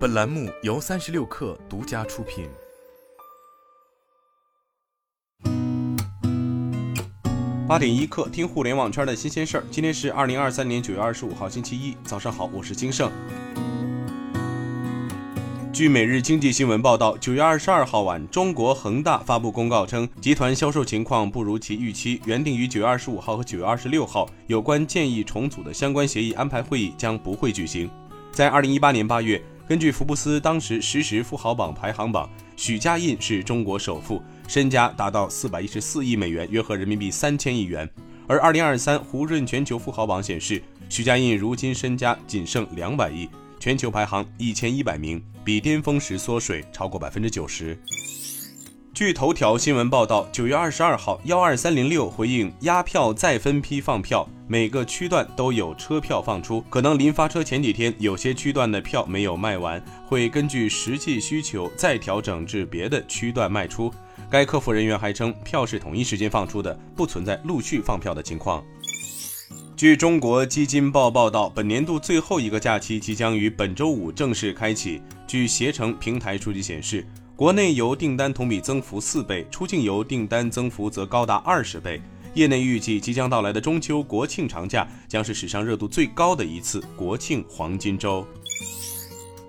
本栏目由三十六氪独家出品。八点一刻，听互联网圈的新鲜事儿。今天是二零二三年九月二十五号，星期一，早上好，我是金盛。据每日经济新闻报道，九月二十二号晚，中国恒大发布公告称，集团销售情况不如其预期，原定于九月二十五号和九月二十六号有关建议重组的相关协议安排会议将不会举行。在二零一八年八月，根据福布斯当时实时富豪榜排行榜，许家印是中国首富，身家达到四百一十四亿美元，约合人民币三千亿元。而二零二三胡润全球富豪榜显示，许家印如今身家仅剩两百亿。全球排行一千一百名，比巅峰时缩水超过百分之九十。据头条新闻报道，九月二十二号，幺二三零六回应压票再分批放票，每个区段都有车票放出，可能临发车前几天有些区段的票没有卖完，会根据实际需求再调整至别的区段卖出。该客服人员还称，票是统一时间放出的，不存在陆续放票的情况。据中国基金报报道，本年度最后一个假期即将于本周五正式开启。据携程平台数据显示，国内游订单同比增幅四倍，出境游订单增幅则高达二十倍。业内预计，即将到来的中秋国庆长假将是史上热度最高的一次国庆黄金周。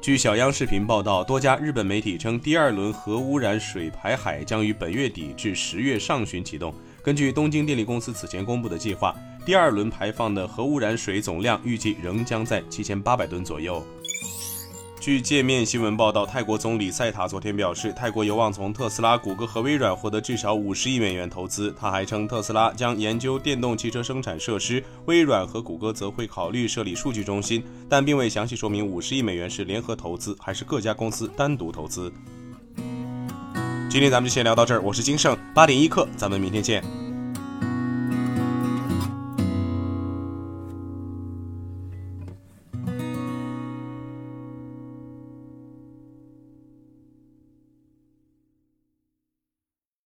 据小央视频报道，多家日本媒体称，第二轮核污染水排海将于本月底至十月上旬启动。根据东京电力公司此前公布的计划。第二轮排放的核污染水总量预计仍将在七千八百吨左右。据界面新闻报道，泰国总理赛塔昨天表示，泰国有望从特斯拉、谷歌和微软获得至少五十亿美元投资。他还称，特斯拉将研究电动汽车生产设施，微软和谷歌则会考虑设立数据中心，但并未详细说明五十亿美元是联合投资还是各家公司单独投资。今天咱们就先聊到这儿，我是金盛八点一刻，咱们明天见。